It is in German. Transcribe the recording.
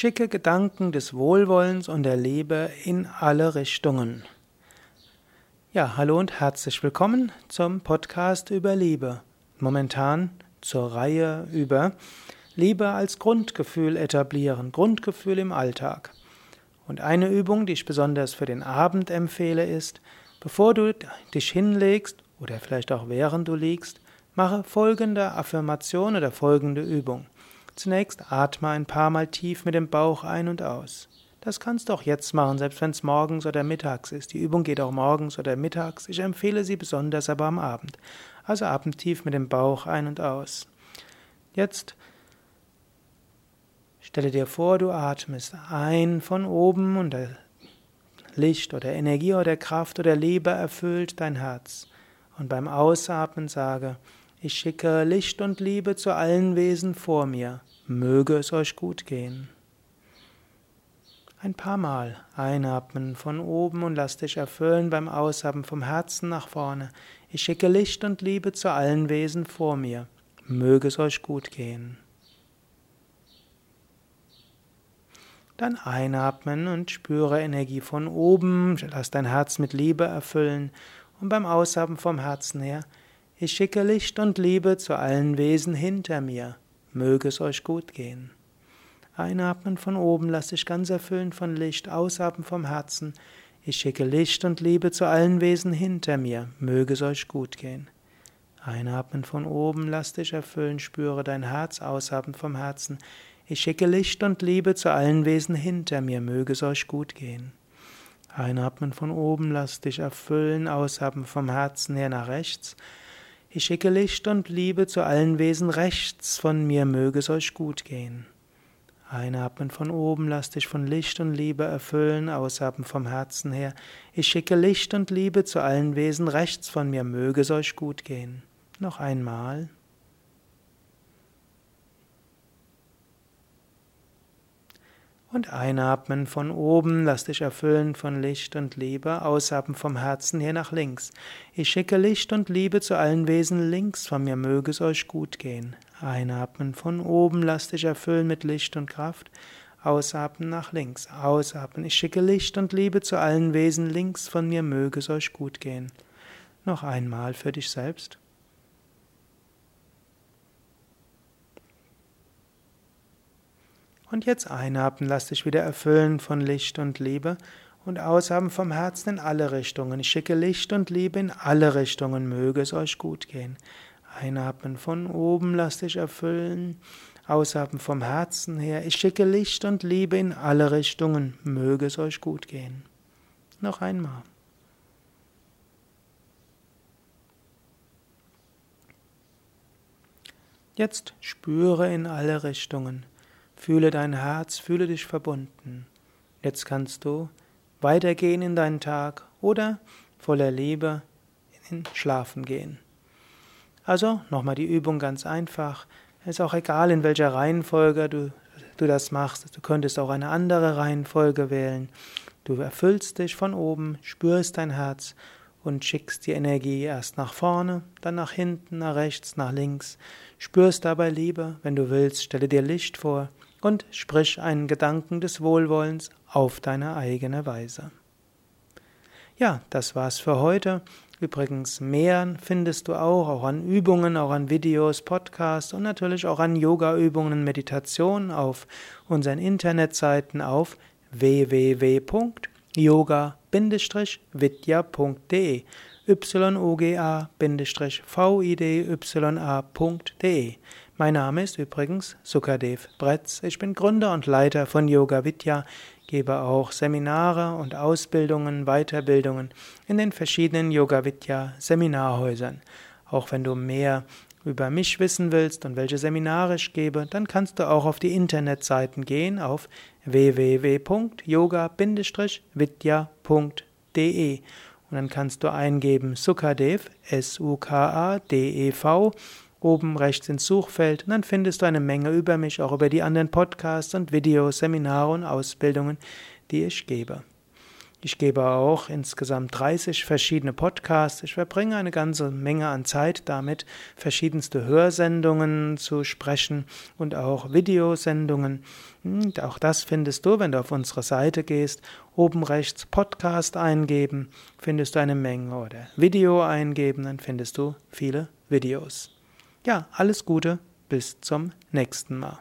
Schicke Gedanken des Wohlwollens und der Liebe in alle Richtungen. Ja, hallo und herzlich willkommen zum Podcast über Liebe. Momentan zur Reihe über Liebe als Grundgefühl etablieren, Grundgefühl im Alltag. Und eine Übung, die ich besonders für den Abend empfehle, ist, bevor du dich hinlegst oder vielleicht auch während du liegst, mache folgende Affirmation oder folgende Übung. Zunächst atme ein paar Mal tief mit dem Bauch ein und aus. Das kannst du auch jetzt machen, selbst wenn es morgens oder mittags ist. Die Übung geht auch morgens oder mittags. Ich empfehle sie besonders aber am Abend. Also atme tief mit dem Bauch ein und aus. Jetzt stelle dir vor, du atmest ein von oben und Licht oder Energie oder Kraft oder Liebe erfüllt dein Herz. Und beim Ausatmen sage, ich schicke Licht und Liebe zu allen Wesen vor mir. Möge es euch gut gehen. Ein paar Mal einatmen von oben und lass dich erfüllen beim Ausatmen vom Herzen nach vorne. Ich schicke Licht und Liebe zu allen Wesen vor mir. Möge es euch gut gehen. Dann einatmen und spüre Energie von oben. Lass dein Herz mit Liebe erfüllen. Und beim Ausatmen vom Herzen her, ich schicke Licht und Liebe zu allen Wesen hinter mir möge es euch gut gehen. Einatmen von oben, lass dich ganz erfüllen von Licht, ausatmen vom Herzen. Ich schicke Licht und Liebe zu allen Wesen hinter mir, möge es euch gut gehen. Einatmen von oben, lass dich erfüllen, spüre dein Herz, ausatmen vom Herzen. Ich schicke Licht und Liebe zu allen Wesen hinter mir, möge es euch gut gehen. Einatmen von oben, lass dich erfüllen, ausatmen vom Herzen her nach rechts. Ich schicke Licht und Liebe zu allen Wesen rechts von mir, möge es euch gut gehen. Einatmen von oben, lass dich von Licht und Liebe erfüllen, ausatmen vom Herzen her. Ich schicke Licht und Liebe zu allen Wesen rechts von mir, möge es euch gut gehen. Noch einmal. Und einatmen von oben, lass dich erfüllen von Licht und Liebe, ausatmen vom Herzen hier nach links. Ich schicke Licht und Liebe zu allen Wesen links von mir, möge es euch gut gehen. Einatmen von oben, lass dich erfüllen mit Licht und Kraft. Ausatmen nach links, ausatmen. Ich schicke Licht und Liebe zu allen Wesen links von mir, möge es euch gut gehen. Noch einmal für dich selbst. Und jetzt einatmen, lass dich wieder erfüllen von Licht und Liebe und ausatmen vom Herzen in alle Richtungen. Ich schicke Licht und Liebe in alle Richtungen, möge es euch gut gehen. Einatmen von oben, lass dich erfüllen. Ausatmen vom Herzen her. Ich schicke Licht und Liebe in alle Richtungen, möge es euch gut gehen. Noch einmal. Jetzt spüre in alle Richtungen. Fühle dein Herz, fühle dich verbunden. Jetzt kannst du weitergehen in deinen Tag oder voller Liebe in Schlafen gehen. Also nochmal die Übung ganz einfach. Es ist auch egal, in welcher Reihenfolge du, du das machst. Du könntest auch eine andere Reihenfolge wählen. Du erfüllst dich von oben, spürst dein Herz und schickst die Energie erst nach vorne, dann nach hinten, nach rechts, nach links. Spürst dabei Liebe. Wenn du willst, stelle dir Licht vor und sprich einen Gedanken des Wohlwollens auf deine eigene Weise. Ja, das war's für heute. Übrigens, mehr findest du auch, auch an Übungen, auch an Videos, Podcasts und natürlich auch an Yoga-Übungen, Meditationen auf unseren Internetseiten auf www.yoga-vidya.de yoga-vidya.de mein Name ist übrigens Sukadev Bretz. Ich bin Gründer und Leiter von Yoga Vidya, gebe auch Seminare und Ausbildungen, Weiterbildungen in den verschiedenen Yoga Vidya Seminarhäusern. Auch wenn du mehr über mich wissen willst und welche Seminare ich gebe, dann kannst du auch auf die Internetseiten gehen auf www.yoga-vidya.de und dann kannst du eingeben Sukadev, S-U-K-A-D-E-V oben rechts ins Suchfeld und dann findest du eine Menge über mich, auch über die anderen Podcasts und Videos, Seminare und Ausbildungen, die ich gebe. Ich gebe auch insgesamt 30 verschiedene Podcasts. Ich verbringe eine ganze Menge an Zeit damit, verschiedenste Hörsendungen zu sprechen und auch Videosendungen. Und auch das findest du, wenn du auf unsere Seite gehst. Oben rechts Podcast eingeben, findest du eine Menge oder Video eingeben, dann findest du viele Videos. Ja, alles Gute, bis zum nächsten Mal.